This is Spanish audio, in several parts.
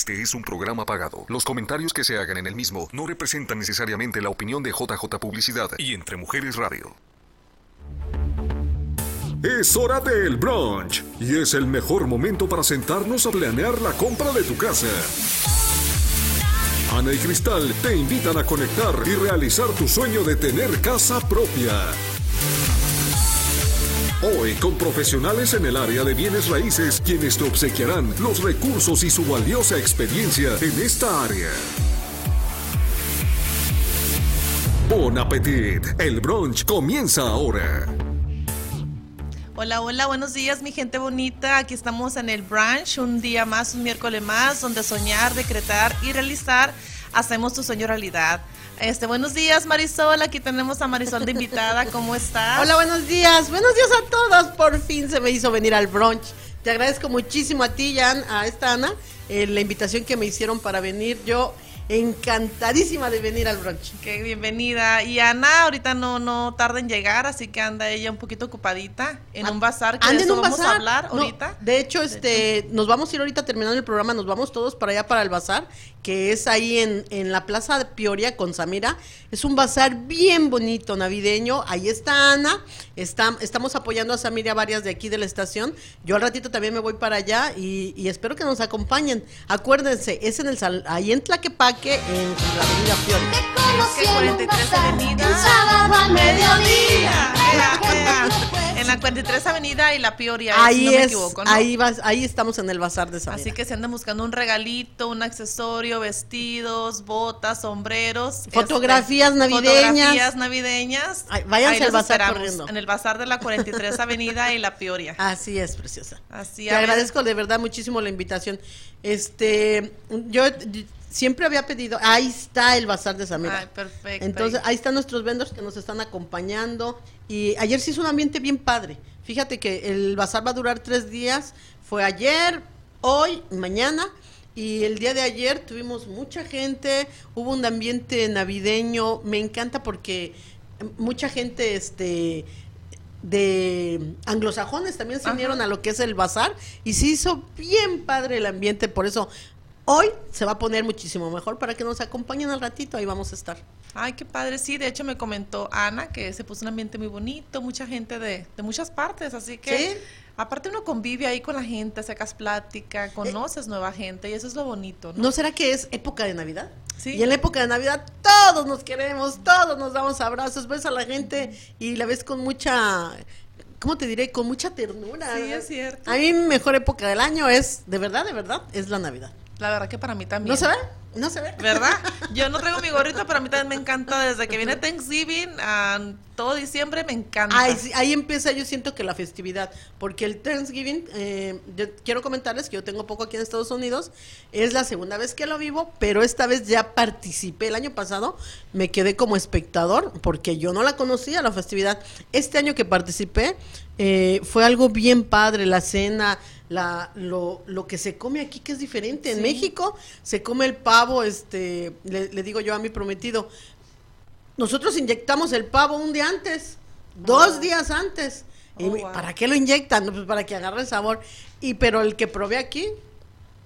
Este es un programa pagado. Los comentarios que se hagan en el mismo no representan necesariamente la opinión de JJ Publicidad y Entre Mujeres Radio. Es hora del brunch y es el mejor momento para sentarnos a planear la compra de tu casa. Ana y Cristal te invitan a conectar y realizar tu sueño de tener casa propia. Hoy con profesionales en el área de bienes raíces quienes te obsequiarán los recursos y su valiosa experiencia en esta área. Bon appetit, el brunch comienza ahora. Hola, hola, buenos días mi gente bonita. Aquí estamos en el brunch, un día más, un miércoles más, donde soñar, decretar y realizar hacemos tu sueño realidad. Este, buenos días Marisol, aquí tenemos a Marisol de invitada, ¿cómo estás? Hola, buenos días, buenos días a todos, por fin se me hizo venir al brunch. Te agradezco muchísimo a ti, Jan, a esta Ana, eh, la invitación que me hicieron para venir. Yo encantadísima de venir al brunch. Qué bienvenida. Y Ana ahorita no, no tarda en llegar, así que anda ella un poquito ocupadita en un bazar que de eso vamos a hablar ahorita. De hecho, este, nos vamos a ir ahorita terminando el programa, nos vamos todos para allá para el bazar, que es ahí en, en la Plaza de Pioria con Samira. Es un bazar bien bonito, navideño. Ahí está Ana, está, estamos apoyando a Samira varias de aquí de la estación. Yo al ratito también me voy para allá y, y espero que nos acompañen. Acuérdense, es en el ahí en Tlaquepaque en la avenida Fiori. 43 Avenida. Sábado al mediodía. En la 43 Avenida y la Pioria. Ahí si no es, me equivoco, ¿no? ahí, vas, ahí estamos en el bazar de Samira. Así que se andan buscando un regalito, un accesorio, vestidos, botas, sombreros. Fotografías este, navideñas. Fotografías navideñas. Ay, váyanse al bazar corriendo. En el bazar de la 43 Avenida y la Pioria. Así es, preciosa. Así Te agradezco de verdad muchísimo la invitación. Este, yo siempre había pedido, ahí está el bazar de Samira. Ay, perfecto. Entonces, ahí están nuestros vendors que nos están acompañando. Y ayer se hizo un ambiente bien padre. Fíjate que el bazar va a durar tres días. Fue ayer, hoy, mañana. Y el día de ayer tuvimos mucha gente, hubo un ambiente navideño. Me encanta porque mucha gente, este de anglosajones también se unieron a lo que es el bazar y se hizo bien padre el ambiente, por eso Hoy se va a poner muchísimo mejor para que nos acompañen al ratito, ahí vamos a estar. Ay, qué padre, sí, de hecho me comentó Ana que se puso un ambiente muy bonito, mucha gente de, de muchas partes, así que aparte uno convive ahí con la gente, sacas plática, conoces nueva gente y eso es lo bonito, ¿no? ¿No será que es época de Navidad? Sí. Y en la época de Navidad todos nos queremos, todos nos damos abrazos, ves a la gente y la ves con mucha ¿cómo te diré? Con mucha ternura. Sí, es cierto. A mí mi mejor época del año es, de verdad, de verdad, es la Navidad. La verdad que para mí también. ¿No se ve? No se ve. ¿Verdad? Yo no traigo mi gorrito, pero a mí también me encanta. Desde que viene Thanksgiving a todo diciembre me encanta. Ahí, empieza yo siento que la festividad. Porque el Thanksgiving, eh, quiero comentarles que yo tengo poco aquí en Estados Unidos. Es la segunda vez que lo vivo, pero esta vez ya participé. El año pasado me quedé como espectador porque yo no la conocía, la festividad. Este año que participé eh, fue algo bien padre. La cena la, lo, lo, que se come aquí que es diferente. En México se come el pavo, este, le, digo yo a mi prometido, nosotros inyectamos el pavo un día antes, dos oh. días antes. y, oh, ¿Para qué lo inyectan? Pues para que agarre el sabor. Y pero el que probé aquí,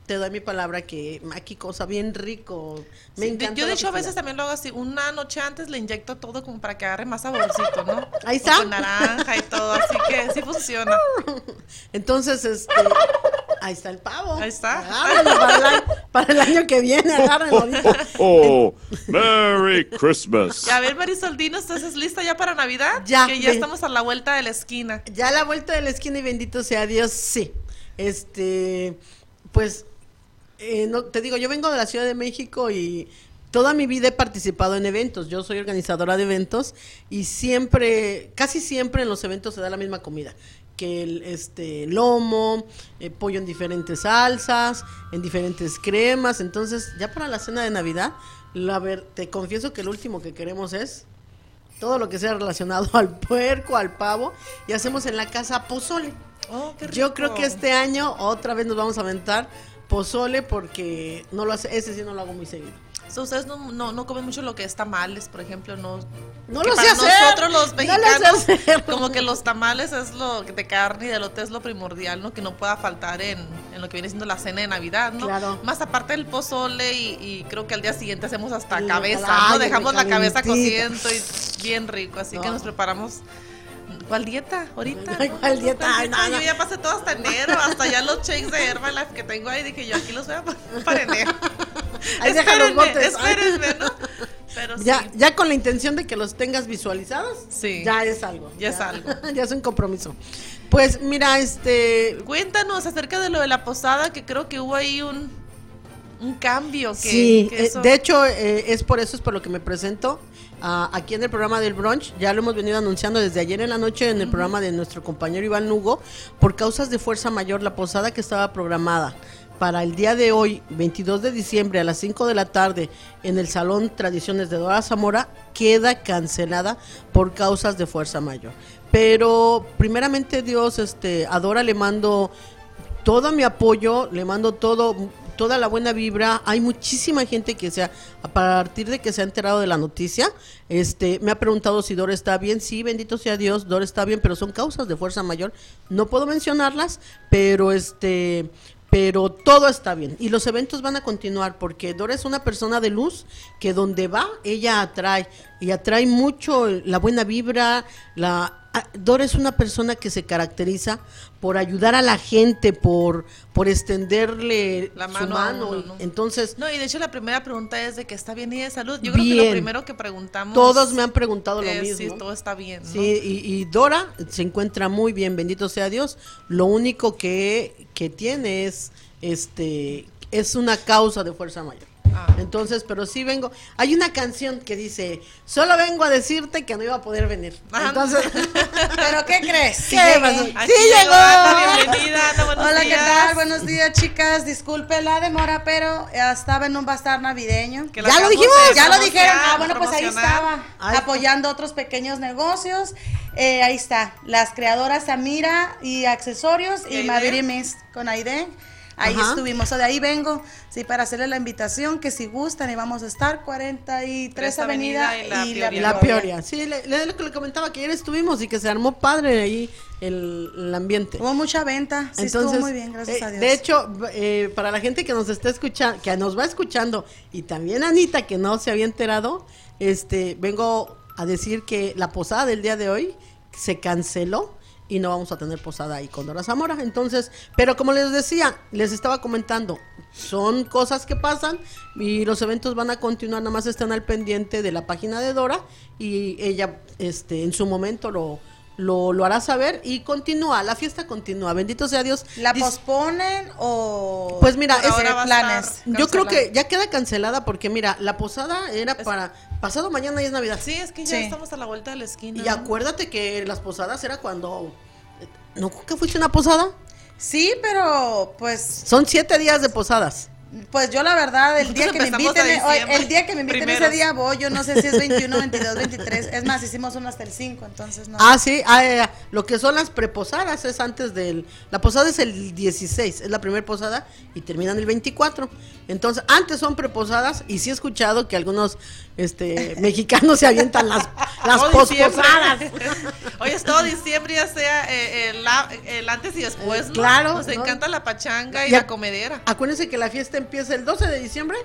te doy mi palabra que aquí cosa bien rico. Me encanta. Yo de hecho a veces también lo hago así, una noche antes le inyecto todo como para que agarre más saborcito, ¿no? Ahí está. Con naranja y todo, así que sí funciona. Entonces, este, ahí está el pavo. Ahí está. para, el año, que viene, agárrenlo. Oh, oh, Merry Christmas. a ver, Marisoldino, ¿estás lista ya para Navidad? Ya. Que ya estamos a la vuelta de la esquina. Ya a la vuelta de la esquina y bendito sea Dios, sí. Este, pues eh, no, te digo, yo vengo de la Ciudad de México y toda mi vida he participado en eventos. Yo soy organizadora de eventos y siempre, casi siempre en los eventos se da la misma comida que el este lomo, eh, pollo en diferentes salsas, en diferentes cremas. Entonces, ya para la cena de Navidad, la ver, te confieso que el último que queremos es todo lo que sea relacionado al puerco, al pavo, y hacemos en la casa pozole. Oh, Yo creo que este año otra vez nos vamos a aventar pozole porque no lo hace, ese sí no lo hago muy seguido. So, ustedes no, no, no comen mucho lo que es tamales, por ejemplo, no. No lo sé para hacer. nosotros los No lo sé mexicanos, como que los tamales es lo de carne y de lote es lo primordial, ¿no? Que no pueda faltar en, en lo que viene siendo la cena de Navidad, ¿no? Claro. Más aparte del pozole y, y creo que al día siguiente hacemos hasta cabeza, ¿no? Dejamos la cabeza cociendo y bien rico, así que No. nos preparamos. ¿Cuál dieta? Ahorita. ¿cuál dieta? Ay, no, no. Yo ya pasé todo hasta enero, hasta ya los shakes de Herbalife que tengo ahí, dije yo aquí los voy a poner para enero. Ahí deja los botes. espérenme, ¿no? Pero Ya, sí, ya con la intención de que los tengas visualizados, Sí. ya es algo. Ya es algo. ya es un compromiso. Pues mira, este, cuéntanos acerca de lo de la posada, que creo que hubo ahí un, un cambio. Que, sí, que eh, de hecho eh, es por eso, es por lo que me presento ah, aquí en el programa del brunch. Ya lo hemos venido anunciando desde ayer en la noche en el programa de nuestro compañero Iván Lugo. Por causas de fuerza mayor, la posada que estaba programada para el día de hoy, 22 de diciembre a las 5 de la tarde en el Salón Tradiciones de Dora Zamora, queda cancelada por causas de fuerza mayor. Pero primeramente Dios, este, a Dora le mando todo mi apoyo, le mando todo, toda la buena vibra. Hay muchísima gente que sea, a partir de que se ha enterado de la noticia, este, me ha preguntado si Dora está bien. Sí, bendito sea Dios, Dora está bien, pero son causas de fuerza mayor. No puedo mencionarlas, pero este, pero todo está bien. Y los eventos van a continuar porque Dora es una persona de luz que donde va, ella atrae. Y atrae mucho la buena vibra, la... ah, Dora es una persona que se caracteriza por ayudar a la gente, por, por extenderle La su mano a mano. ¿no? Entonces, No, y de hecho la primera pregunta es de que está bien y de salud. Yo creo que lo primero que preguntamos... todos me han preguntado lo es mismo. si todo está bien, ¿no? Sí, y, y Dora se encuentra muy bien, bendito sea Dios. Lo único que, que tiene es, este, es una causa de fuerza mayor. Ah. Entonces, pero sí vengo. Hay una canción que dice, solo vengo a decirte que no iba a poder venir. Ajá. Entonces, ¿Pero qué crees? Sí ¿Qué llegué. pasó? Aquí Sí llegó. Ana, bienvenida, Ana, Hola, ¿qué tal? Buenos días, chicas. Disculpe la demora, pero eh, estaba en un bazar navideño. Que Ya lo dijimos. Ya lo dijeron. Ah, bueno, pues ahí estaba, apoyando otros pequeños negocios. Eh, ahí está, las creadoras Samira y accesorios ¿Y y? Maviri Miss con Aide. Ahí Ajá. estuvimos, o de ahí vengo, sí, para hacerle la invitación que si gustan y vamos a estar 43 Tres Avenida, Avenida y y, La la, Peoria. la Peoria. Sí, le, le- lo que le comentaba que ayer estuvimos y que se armó padre ahí el, el ambiente. Hubo mucha venta, sí estuvo muy bien, gracias eh, a Dios. De hecho, eh, para la gente que nos está escuchando, que nos va escuchando, y también Anita, que no se había enterado, este, vengo a decir que la posada del día de hoy se canceló y no vamos a tener posada ahí con Dora Zamora. Entonces, pero como les decía, les estaba comentando, son cosas que pasan y los eventos van a continuar, nada más están al pendiente de la página de Dora y ella este en su momento lo lo, lo hará saber y continúa, la fiesta continúa, bendito sea Dios. ¿La Dis- posponen o...? Pues mira, es- planes. yo creo que ya queda cancelada porque mira, la posada era para pasado mañana y es Navidad. Sí, es que ya Sí. estamos a la vuelta de la esquina. Y acuérdate que las posadas era cuando ¿No que fuiste a una posada? Sí, pero pues Son siete días de posadas. Pues yo la verdad, el Nosotros día que me inviten, diciembre, el día que me inviten primeros. ese día voy, yo no sé si es 21, 22, 23, es más, hicimos uno hasta el 5, entonces no. Ah, sí, ah, eh, lo que son las preposadas es antes del... La posada es el 16, es la primera posada y terminan el 24. Entonces, antes son preposadas y sí he escuchado que algunos este, mexicanos se avientan las, las posposadas. Hoy es todo diciembre, ya sea eh, el, el antes y después, ¿no? claro, Nos ¿no? encanta la pachanga y Ya- la comedera. Acuérdense que la fiesta empieza el 12 de diciembre,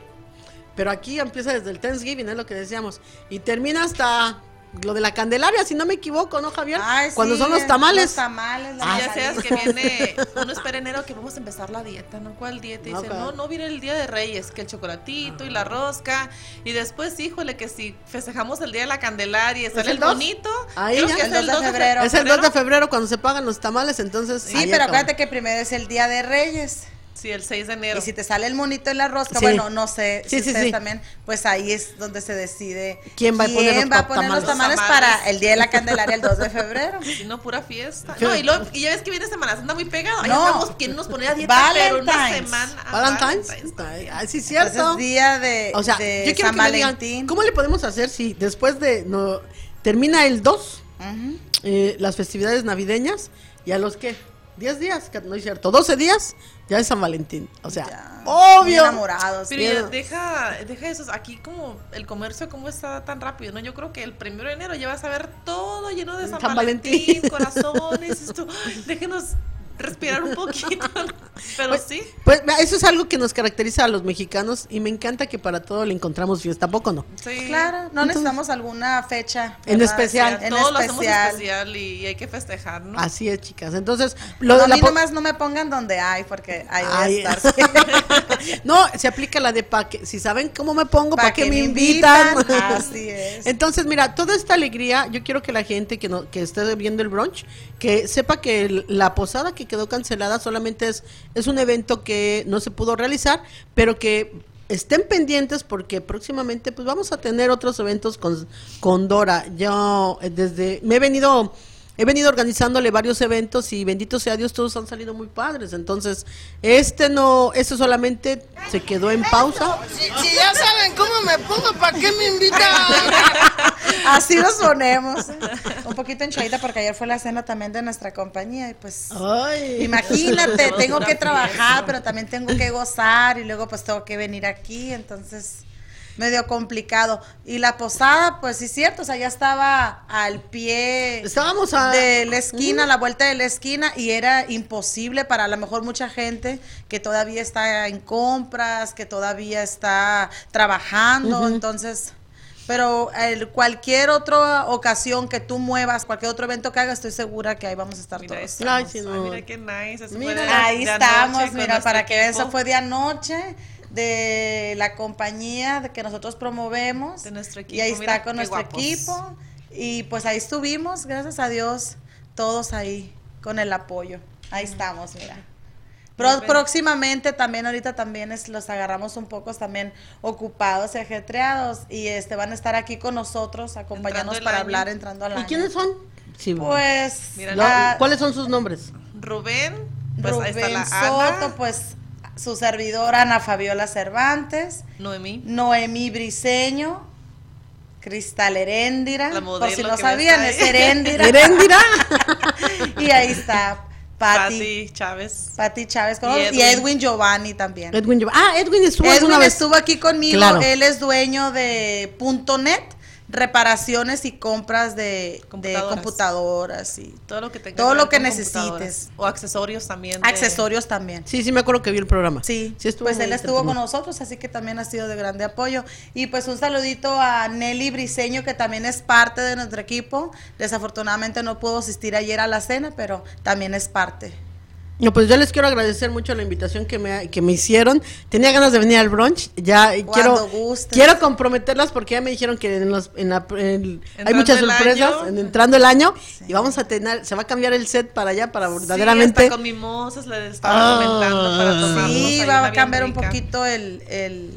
pero aquí empieza desde el Thanksgiving, es lo que decíamos, y termina hasta lo de la Candelaria, si no me equivoco, ¿no, Javier? Ay, Cuando sí, son los tamales. Los tamales, la Y ya seas que viene, uno espera enero que vamos a empezar la dieta, ¿no? ¿Cuál dieta? Y dice, no, no viene el día de Reyes, que el chocolatito y la rosca. Y después, híjole, que si festejamos el día de la Candelaria y sale el bonito, Ahí creo ya. que El es el 2 de febrero. Es el 2 de febrero cuando se pagan los tamales, entonces... Sí, pero acaba. acuérdate que primero es el día de Reyes. Sí, el 6 de enero. Y si te sale el monito y la rosca, Sí. bueno, no sé Sí, si sí, ustedes sí. también, pues ahí es donde se decide ¿Quién va a poner los va a poner tamales? los tamales Los tamales. para el día de la Candelaria el 2 de febrero. Si no, pura fiesta. No, y, luego- y ya ves que viene Semana Santa muy pegado. Ahí No. andamos, ¿quién nos pone a dieta? Pero una Valentine's. semana. ah, Valentine's. Valentine's. Ay, sí, cierto. es día de, O sea, de yo quiero San que me digan, Valentín. ¿cómo le podemos hacer si después de no termina el 2 Ujú. eh, las festividades navideñas y a los que 10 días, que no es cierto, 12 días, ya es San Valentín. O sea, Ya, obvio. enamorados. Pero ya deja, deja eso, aquí como el comercio cómo está tan rápido, ¿no? Yo creo que el primero de enero ya vas a ver todo lleno de San, San Valentín, Valentín. corazones, esto, déjenos respirar un poquito, pero Pues- sí, Pues eso es algo que nos caracteriza a los mexicanos y me encanta que para todo le encontramos fiesta, ¿a poco no? sí. Claro, no necesitamos alguna fecha. En especial. En todo lo hacemos especial. especial y, y hay que festejar, ¿no? Así es, chicas. Entonces, lo No, a la mí nomás no me pongan donde hay, porque ahí voy a Ay. estar. no, se aplica la de pa que si saben cómo me pongo, Pa' para que que me me invitan. invitan, así es. Entonces, mira, toda esta alegría, yo quiero que la gente que no, que esté viendo el brunch, que sepa que el- la posada que quedó cancelada solamente es, es un evento que no se pudo realizar, pero que estén pendientes porque próximamente pues vamos a tener otros eventos con, con Dora. Yo eh, desde me he venido he venido organizándole varios eventos y bendito sea Dios todos han salido muy padres. Entonces, este no, este solamente se quedó en pausa. Si, si ya saben cómo me pongo, ¿para qué me invitan? Así nos ponemos. Un poquito hinchadita porque ayer fue la cena también de nuestra compañía y pues... Ay. Imagínate, tengo que trabajar, pero también tengo que gozar y luego pues tengo que venir aquí, entonces medio complicado. Y la posada, pues sí es cierto, o sea, ya estaba al pie Estábamos a de la esquina, a la vuelta de la esquina, y era imposible para a lo mejor mucha gente que todavía está en compras, que todavía está trabajando, entonces... Pero el, cualquier otra ocasión que tú muevas, cualquier otro evento que hagas, estoy segura que ahí vamos a estar Mira, todos. Ay, Ay, mira qué nice. eso Mira, fue de- Ahí de estamos, mira, para que eso fue de anoche de la compañía que nosotros promovemos. De nuestro Y ahí equipo, mira está con nuestro guapos. equipo. Y pues ahí estuvimos, gracias a Dios, todos ahí con el apoyo. Ahí estamos, mira. Próximamente también ahorita también es, los agarramos un poco también ocupados y ajetreados y este van a estar aquí con nosotros acompañándonos para año. hablar entrando al ¿Y año. quiénes son? Sí, Pues ¿Cuáles son sus nombres? Rubén, pues ahí está Rubén la Soto, Ana, pues su servidora Ana Fabiola Cervantes, Noemí. Noemí Briseño, Cristal Heréndira, por si no sabían, es Heréndira. Heréndira. y ahí está Patti, Pati Chávez. Patti Chávez, Y y Edwin. Giovanni también. Edwin. Giov- Ah, Edwin estuvo Edwin vez. estuvo aquí conmigo, Claro. él es dueño de Punto .net, reparaciones y compras de de Computadoras. y Todo lo que tenga Todo lo que necesites. O accesorios también. de- accesorios también. Sí, sí me acuerdo que vi el programa. Sí, estuvo pues él estuvo con nosotros, así que también ha sido de grande apoyo. Y pues un saludito a Nelly Briseño, que también es parte de nuestro equipo. Desafortunadamente no pudo asistir ayer a la cena, pero también es parte. No, pues yo les quiero agradecer mucho la invitación que me, que me hicieron. Tenía ganas de venir al brunch. Ya quiero, gustes. quiero comprometerlas porque ya me dijeron que en los, en la- en- hay Entrando muchas el sorpresas en- entrando el año y vamos a tener, se va a cambiar el set para allá para Sí, verdaderamente. hasta con mimosas le estaba Ah. comentando para tomarnos Sí, va a cambiar un poquito el... el,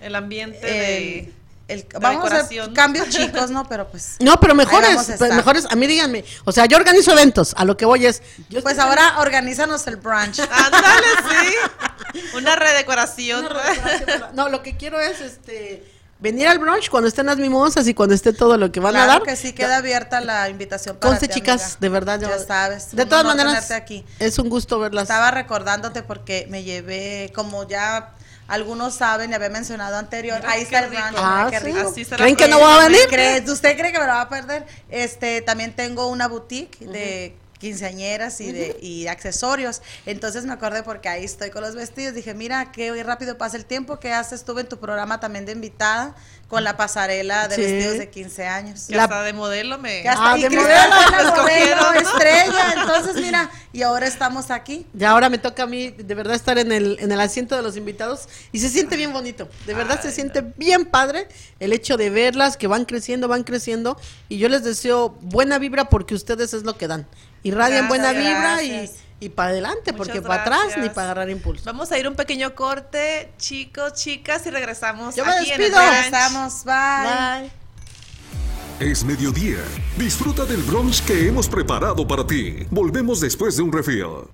El ambiente el, de... el- vamos a hacer cambios chicos, ¿no? Pero pues... No, pero mejores, pues, mejores, a mí díganme, o sea, yo organizo eventos, a lo que voy es, yo Pues estoy- ahora organízanos el brunch. Ándale, sí. Una redecoración. Una para- No, lo que quiero es este venir al brunch cuando estén las mimosas y cuando esté todo lo que van a Claro dar. que sí, queda abierta la invitación para Conste, ti, chicas, amiga. de verdad. Ya yo- sabes. De todas maneras, aquí. es un gusto verlas. Estaba recordándote porque me llevé, como ya algunos saben y había mencionado anterior, Mira, ahí está el brunch. Ah, qué sí. Así se la ¿Creen que no voy a venir? ¿Cree- ¿Usted cree que me lo va a perder? Este, también tengo una boutique de quinceañeras y de y accesorios. Entonces me acordé porque ahí estoy con los vestidos. Dije, mira, qué rápido pasa el tiempo que haces. Estuve en tu programa también de invitada con la pasarela de Sí. vestidos de 15 años. Que La- hasta de modelo me... Que hasta Ah, y de Cristal modelo. la Me modelo estrella. Entonces, mira, y ahora estamos aquí. Y ahora me toca a mí de verdad estar en el, en el asiento de los invitados y se siente bien bonito. De verdad se siente bien padre el hecho de verlas que van creciendo, van creciendo y yo les deseo buena vibra porque ustedes es lo que dan. Irradian Gracias, buena vibra y, y para adelante Muchas porque para atrás ni para agarrar impulso. Vamos a ir un pequeño corte, chicos, chicas, y regresamos Yo me en el despido. ranch. Regresamos, bye. Bye. Es mediodía. Disfruta del brunch que hemos preparado para ti. Volvemos después de un refill.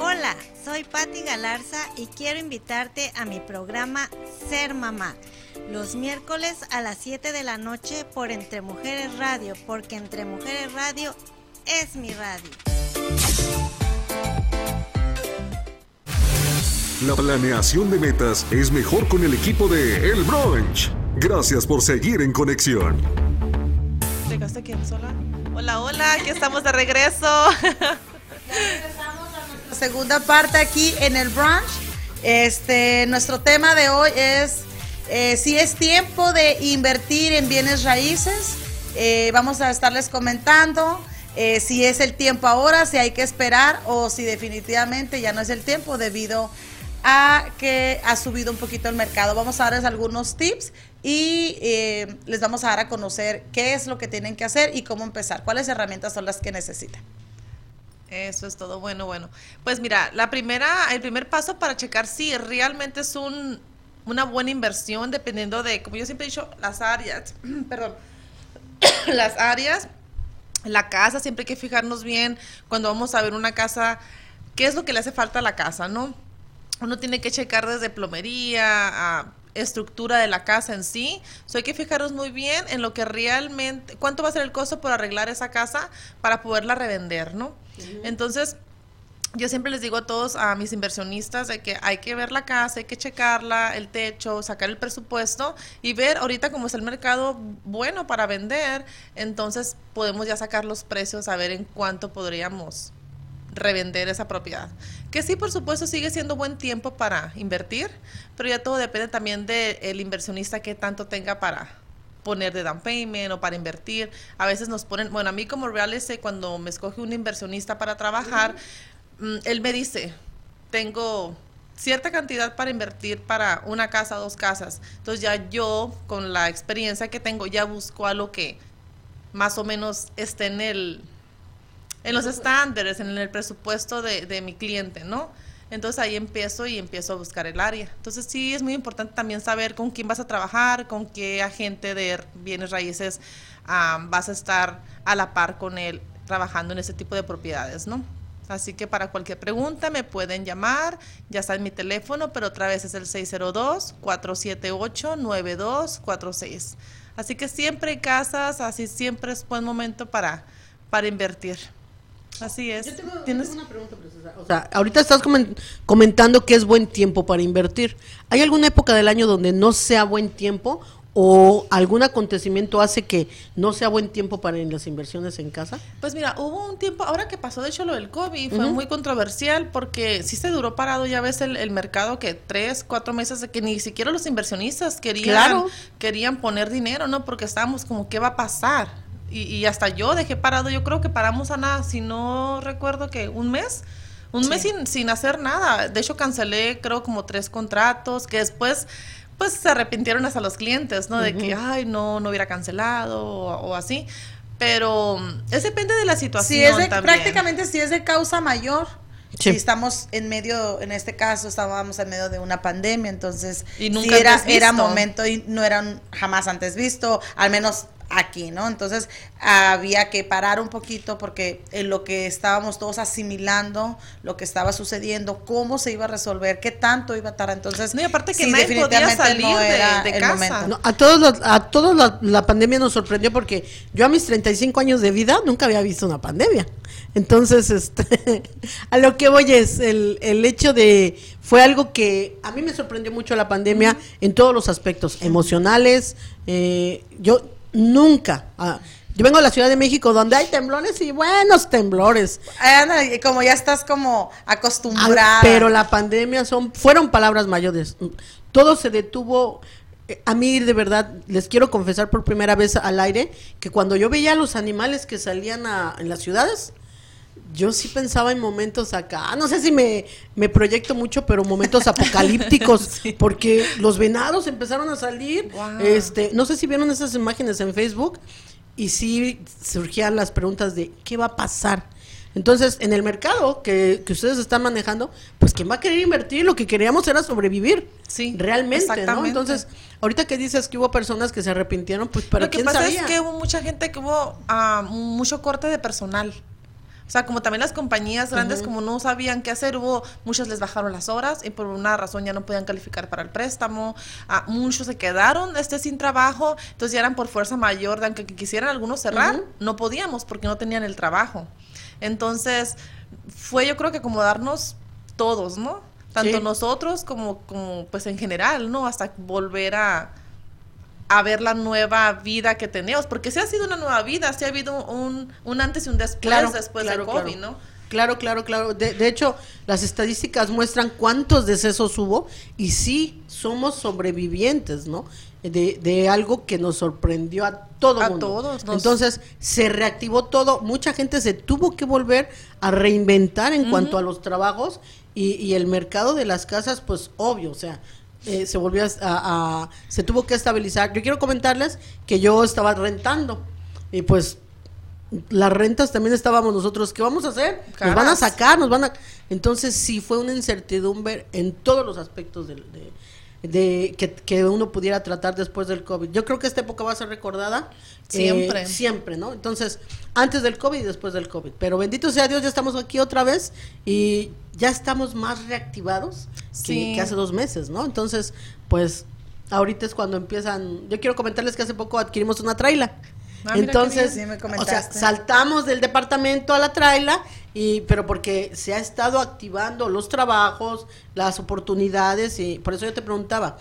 Hola, soy Patti Galarza y quiero invitarte a mi programa Ser Mamá. Los miércoles a las 7 de la noche por Entre Mujeres Radio, porque Entre Mujeres Radio es mi radio. La planeación de metas es mejor con el equipo de El Brunch. Gracias por seguir en conexión. ¿Llegaste aquí sola? Hola, hola, aquí estamos de regreso. segunda parte aquí en el brunch. Este, nuestro tema de hoy es eh, si es tiempo de invertir en bienes raíces. Eh, vamos a estarles comentando eh, si es el tiempo ahora, si hay que esperar o si definitivamente ya no es el tiempo debido a que ha subido un poquito el mercado. Vamos a darles algunos tips y les vamos a dar a conocer qué es lo que tienen que hacer y cómo empezar, cuáles herramientas son las que necesitan. Eso es todo. Bueno, bueno. Pues mira, la primera, el primer paso para checar si realmente es un, una buena inversión, dependiendo de, como yo siempre he dicho, las áreas, perdón, las áreas, la casa, siempre hay que fijarnos bien cuando vamos a ver una casa, qué es lo que le hace falta a la casa, ¿no? Uno tiene que checar desde plomería a estructura de la casa en sí. So hay que fijarnos muy bien en lo que realmente, cuánto va a ser el costo por arreglar esa casa para poderla revender, ¿no? Entonces, yo siempre les digo a todos, a mis inversionistas, de que hay que ver la casa, hay que checarla, el techo, sacar el presupuesto y ver ahorita cómo es el mercado bueno para vender, entonces podemos ya sacar los precios, a ver en cuánto podríamos revender esa propiedad. Que sí, por supuesto, sigue siendo buen tiempo para invertir, pero ya todo depende también del inversionista que tanto tenga para poner de down payment o para invertir. A veces nos ponen, bueno, a mí como real estate, cuando me escoge un inversionista para trabajar, él me dice, tengo cierta cantidad para invertir para una casa, dos casas. Entonces ya yo, con la experiencia que tengo, ya busco algo que más o menos esté en el en los estándares, en el presupuesto de, de mi cliente, ¿no? Entonces ahí empiezo y empiezo a buscar el área. Entonces sí es muy importante también saber con quién vas a trabajar, con qué agente de bienes raíces vas a estar a la par con él trabajando en ese tipo de propiedades, ¿no? Así que para cualquier pregunta me pueden llamar, ya está en mi teléfono, pero otra vez es el 602-478-9246. Así que siempre hay casas, así siempre es buen momento para, para invertir. Así es. Yo tengo, una pregunta. O sea, ahorita estás comentando que es buen tiempo para invertir. ¿Hay alguna época del año donde no sea buen tiempo o algún acontecimiento hace que no sea buen tiempo para las inversiones en casa? Pues mira, hubo un tiempo, ahora que pasó de hecho lo del COVID, fue muy controversial porque sí se duró parado, ya ves el, mercado que tres, cuatro meses de que ni siquiera los inversionistas querían, querían poner dinero, ¿no? Porque estábamos como, ¿qué va a pasar? y, hasta yo dejé parado, yo creo que paramos a nada, si no recuerdo que un mes, un mes sin, sin hacer nada. De hecho, cancelé creo como tres contratos que después pues se arrepintieron hasta los clientes, ¿no? De que, ay, no, no hubiera cancelado o, así. Pero es depende de la situación. Si es de, prácticamente si es de causa mayor. Si estamos en medio, en este caso estábamos en medio de una pandemia, entonces y nunca era, era momento y no eran jamás antes visto, al menos aquí, ¿no? Entonces había que parar un poquito porque en lo que estábamos todos asimilando, lo que estaba sucediendo, cómo se iba a resolver, qué tanto iba a tardar. Entonces, no, y aparte que nadie podía salir de, casa. a todos, a todos la, pandemia nos sorprendió porque yo a mis 35 años de vida nunca había visto una pandemia. Entonces, este, a lo que voy es el, el hecho de fue algo que a mí me sorprendió mucho la pandemia en todos los aspectos emocionales. Eh, yo Nunca. Ah, yo vengo a la Ciudad de México donde hay temblores y buenos temblores. y como ya estás como acostumbrada. pero la pandemia son fueron palabras mayores. Todo se detuvo. Eh, a mí de verdad les quiero confesar por primera vez al aire que cuando yo veía a los animales que salían en las ciudades, yo sí pensaba en momentos acá, no sé si me, me proyecto mucho, pero momentos apocalípticos, porque los venados empezaron a salir. Este, no sé si vieron esas imágenes en Facebook y sí surgían las preguntas de qué va a pasar. Entonces, en el mercado que, que, ustedes están manejando, pues quien va a querer invertir, lo que queríamos era sobrevivir. Sí. Realmente, ¿no? Entonces, ahorita que dices que hubo personas que se arrepintieron, pues para Lo que pasa es que hubo mucha gente que hubo ah, mucho corte de personal O sea, como también las compañías grandes, como no sabían qué hacer, hubo, muchas les bajaron las horas y por una razón ya no podían calificar para el préstamo. Ah, muchos se quedaron este, sin trabajo, entonces ya eran por fuerza mayor, de aunque quisieran algunos cerrar, no podíamos porque no tenían el trabajo. Entonces, fue yo creo que acomodarnos todos, ¿no? Tanto Sí. nosotros como, como, pues en general, ¿no? Hasta volver a, a ver la nueva vida que tenemos, porque sí ha sido una nueva vida, sí ha habido un, un antes y un después, Claro, después claro, del COVID, claro. ¿no? Claro, claro, claro. De, de hecho, las estadísticas muestran cuántos decesos hubo y sí somos sobrevivientes, ¿no? De, de algo que nos sorprendió a todo A mundo. todos nos- Entonces, se reactivó todo. Mucha gente se tuvo que volver a reinventar en cuanto a los trabajos y, y el mercado de las casas, pues obvio, o sea, eh, se volvió a, a- se tuvo que estabilizar. Yo quiero comentarles que yo estaba rentando y pues las rentas también estábamos nosotros, ¿qué vamos a hacer? Nos van a sacar, nos van a... Entonces sí fue una incertidumbre en todos los aspectos del- de, de que, que uno pudiera tratar después del COVID. Yo creo que esta época va a ser recordada eh, Siempre. siempre, ¿no? Entonces, antes del COVID y después del COVID. Pero bendito sea Dios, ya estamos aquí otra vez y ya estamos más reactivados que- Sí. que, hace dos meses, ¿no? Entonces, pues ahorita es cuando empiezan... Yo quiero comentarles que hace poco adquirimos una traila. Ah, Entonces, sí o sea, saltamos del departamento a la traila y pero porque se ha estado activando los trabajos, las oportunidades y por eso yo te preguntaba,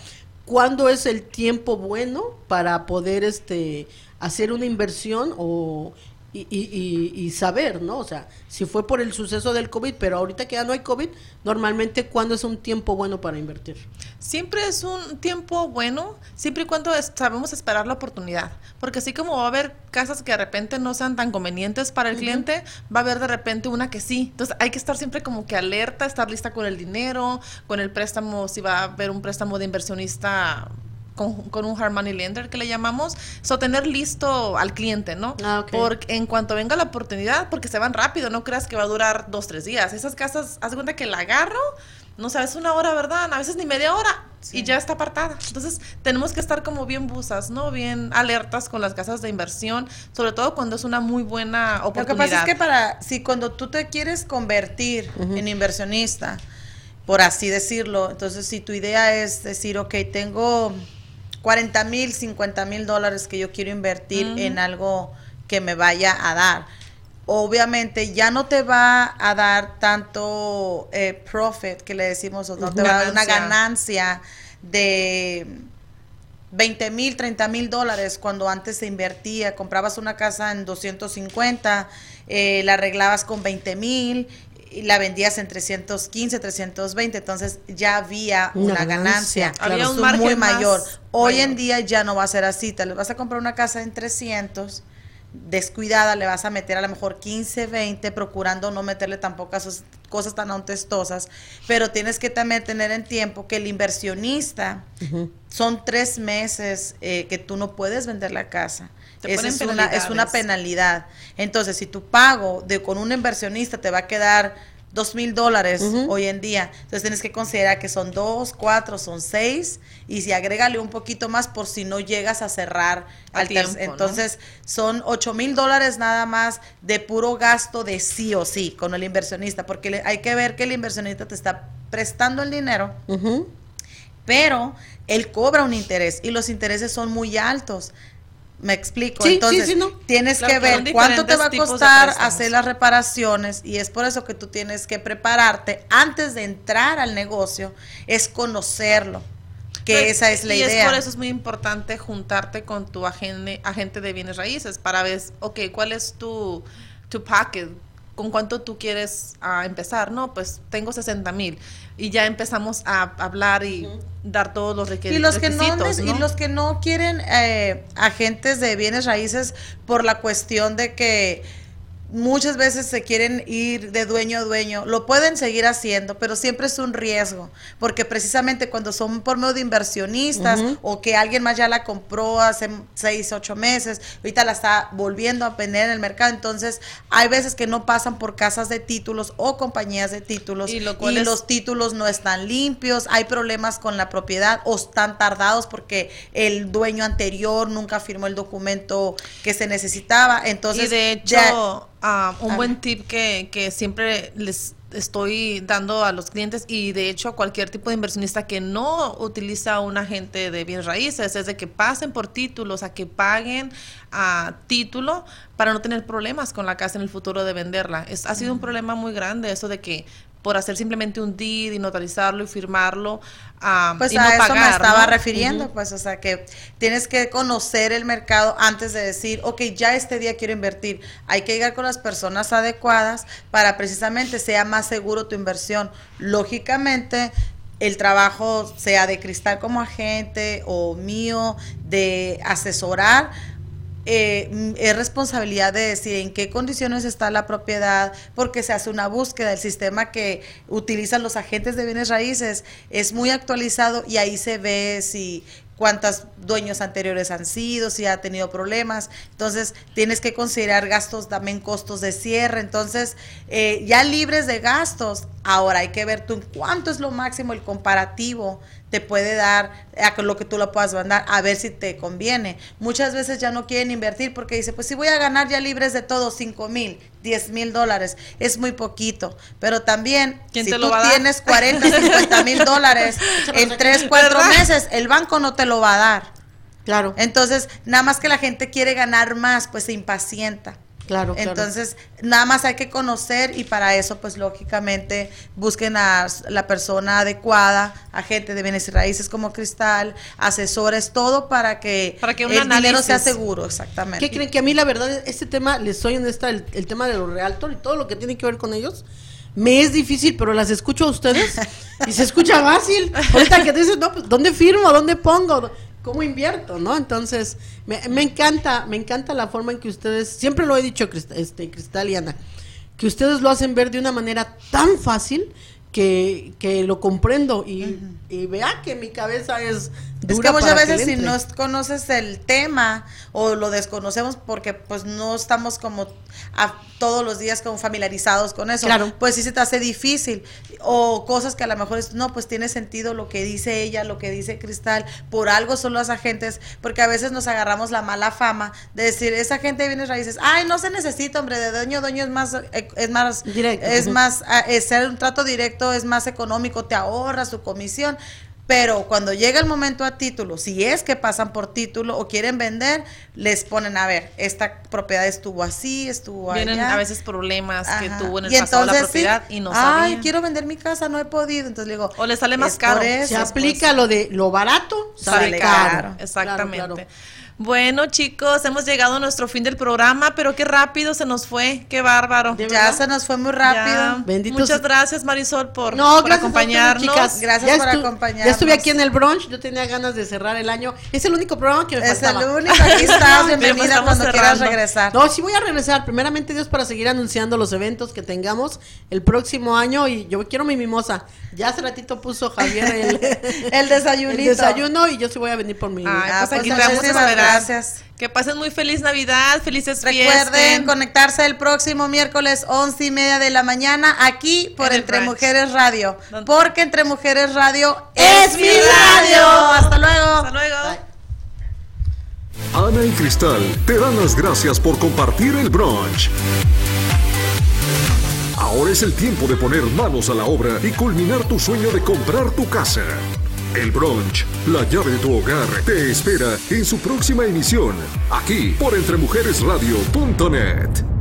¿cuándo es el tiempo bueno para poder este hacer una inversión o y, y- y- saber, ¿no? O sea, si fue por el suceso del COVID, pero ahorita que ya no hay COVID, normalmente ¿cuándo es un tiempo bueno para invertir? Siempre es un tiempo bueno, siempre y cuando sabemos esperar la oportunidad. Porque así como va a haber casas que de repente no sean tan convenientes para el cliente, va a haber de repente una que sí. Entonces hay que estar siempre como que alerta, estar lista con el dinero, con el préstamo, si va a haber un préstamo de inversionista con, con un hard money lender que le llamamos, so tener listo al cliente, ¿no? Ah, ok. Porque en cuanto venga la oportunidad, porque se van rápido, no creas que va a durar dos, tres días. Esas casas, haz de cuenta que la agarro, no sabes una hora, ¿verdad? A veces ni media hora y ya está apartada. Entonces tenemos que estar como bien busas, ¿no? Bien alertas con las casas de inversión, sobre todo cuando es una muy buena Lo oportunidad. que pasa es que para, si cuando tú te quieres convertir en inversionista, por así decirlo, entonces si tu idea es decir, ok, tengo 40 mil, 50 mil dólares que yo quiero invertir en algo que me vaya a dar. Obviamente ya no te va a dar tanto eh, profit que le decimos, o no te va a dar una Ganancia. de 20 mil, 30 mil dólares cuando antes se invertía, comprabas una casa en 250, eh, la arreglabas con 20 mil la vendías en 315, 320, entonces ya había Una una, ganancia, ganancia, claro. Había un margen muy más mayor. Hoy mayor. en día ya no va a ser así, te le vas a comprar una casa en 300 descuidada, le vas a meter a lo mejor 15, 20, procurando no meterle tampoco a esas cosas tan ontestosas, pero tienes que también tener en tiempo que el inversionista son tres meses eh, que tú no puedes vender la casa. Te Esa ponen es una, es una penalidad. Entonces, si tu pago de con un inversionista te va a quedar dos mil dólares hoy en día, entonces tienes que considerar que son dos, cuatro, son seis, y si agrégale un poquito más por si no llegas a cerrar A al. Entonces, son ocho mil dólares nada más de puro gasto de sí o sí con el inversionista, porque le- hay que ver que el inversionista te está prestando el dinero, pero él cobra un interés y los intereses son muy altos. Me explico. Sí, sí, Entonces, sí, no. tienes Claro, que ver cuánto te va a costar hacer las reparaciones y es por eso que tú tienes que prepararte antes de entrar al negocio, es conocerlo, que esa es la y idea. es por eso es muy importante juntarte con tu agente, agente de bienes raíces para ver, ok, ¿cuál es tu, tu packet? ¿Con cuánto tú quieres ah, empezar? No, pues tengo 60 mil. Y ya empezamos a hablar y dar todos los requer- y los que no, requisitos. y los que no quieren eh, agentes de bienes raíces por la cuestión de que muchas veces se quieren ir de dueño a dueño, lo pueden seguir haciendo, pero siempre es un riesgo, porque precisamente cuando son por medio de inversionistas o que alguien más ya la compró hace seis, ocho meses, ahorita la está volviendo a vender en el mercado, entonces hay veces que no pasan por casas de títulos o compañías de títulos Y lo es- los títulos no están limpios, hay problemas con la propiedad o están tardados porque el dueño anterior nunca firmó el documento que se necesitaba, entonces y de hecho, ya- ah, un A buen tip que, que siempre les estoy dando a los clientes y de hecho a cualquier tipo de inversionista que no utiliza un agente de bienes raíces es de que pasen por títulos, a que paguen a título para no tener problemas con la casa en el futuro de venderla. Es, ha sido un problema muy grande eso de que por hacer simplemente un deed y notarizarlo y firmarlo ah, Pues y a no eso me estaba ¿no? refiriendo, pues, o sea, que tienes que conocer el mercado antes de decir, ok, ya este día quiero invertir. Hay que llegar con las personas adecuadas para precisamente sea más seguro tu inversión. Lógicamente, el trabajo sea de cristal como agente o mío, de asesorar, eh, es responsabilidad de decir en qué condiciones está la propiedad, porque se hace una búsqueda. El sistema que utilizan los agentes de bienes raíces es muy actualizado y ahí se ve si cuántos dueños anteriores han sido, si ha tenido problemas. Entonces, tienes que considerar gastos, también costos de cierre. Entonces, eh, ya libres de gastos, ahora hay que ver tú en cuánto es lo máximo el comparativo te puede dar a lo que tú lo puedas mandar, a ver si te conviene. Muchas veces ya no quieren invertir porque dice, pues si voy a ganar ya libres de todo 5 mil, 10 mil dólares, es muy poquito. Pero también, ¿Quién si tú tienes 40, 50 mil dólares en 3, 4 ¿Verdad? meses, el banco no te lo va a dar. Claro, Entonces, nada más que la gente quiere ganar más, pues se impacienta. Claro, claro. Entonces, nada más hay que conocer y para eso, pues lógicamente, busquen a la persona adecuada, agente de bienes y raíces como Cristal, asesores, todo para que, Para que un el dinero sea seguro, exactamente. ¿Qué creen? Que a mí la verdad, este tema, les soy honesta, el, el tema de los realtor y todo lo que tiene que ver con ellos, me es difícil, pero las escucho a ustedes y se escucha fácil. Ahorita que dices, no, pues, ¿dónde firmo? ¿Dónde pongo? ¿Cómo invierto? ¿No? Entonces, me, me encanta, me encanta la forma en que ustedes, siempre lo he dicho, este, Cristal y Ana, que ustedes lo hacen ver de una manera tan fácil que, que lo comprendo y, y vea que mi cabeza es Es dura que muchas que veces si no conoces el tema o lo desconocemos porque pues no estamos como a todos los días como familiarizados con eso, Claro. pues sí se te hace difícil o cosas que a lo mejor es, no, pues tiene sentido lo que dice ella, lo que dice Cristal, por algo son los agentes, porque a veces nos agarramos la mala fama de decir, esa gente de bienes raíces, ay, no se necesita, hombre, de dueño, dueño es más, eh, es más, Directo. es más, ah, es ser un trato directo es más económico, te ahorras tu comisión. Pero cuando llega el momento a título, si es que pasan por título o quieren vender, les ponen a ver, esta propiedad estuvo así, estuvo Vienen allá. a veces problemas que tuvo en el Y pasado la entonces, sí, propiedad y no Ay, sabía. quiero vender mi casa, no he podido. Entonces le digo, O le sale más caro. Se eso, Se pues. aplica lo de lo barato, sale, Sale caro. caro. Exactamente. Claro, claro. Bueno, chicos, hemos llegado a nuestro fin del programa, pero qué rápido se nos fue, qué bárbaro. Ya verdad. se nos fue muy rápido. Ya. Bendito Muchas gracias, Marisol, por, No, por gracias acompañarnos. ustedes, chicas. Gracias por estu- acompañarnos. Ya estuve aquí en el brunch, yo tenía ganas de cerrar el año. Es el único programa que me Es el faltaba. único, aquí estás, bienvenida cuando quieras regresar. No, sí voy a regresar. Primeramente Dios para seguir anunciando los eventos que tengamos el próximo año y yo quiero mi mimosa. Ya hace ratito puso Javier el, El desayunito. el desayuno y yo sí voy a venir por mi. Ay, Ah, pues pues aquí te vamos a esperar. Gracias. Que pasen muy feliz Navidad, felices Recuerden fiestas. conectarse el próximo miércoles 11 y media de la mañana aquí por En Entre. Mujeres Radio. Porque Entre Mujeres Radio Es es mi radio. radio. Hasta luego. Hasta luego. Ana y Cristal te dan las gracias por compartir el brunch. Ahora es el tiempo de poner manos a la obra y culminar tu sueño de comprar tu casa. El brunch, la llave de tu hogar, te espera en su próxima emisión, aquí por entremujeresradio.net.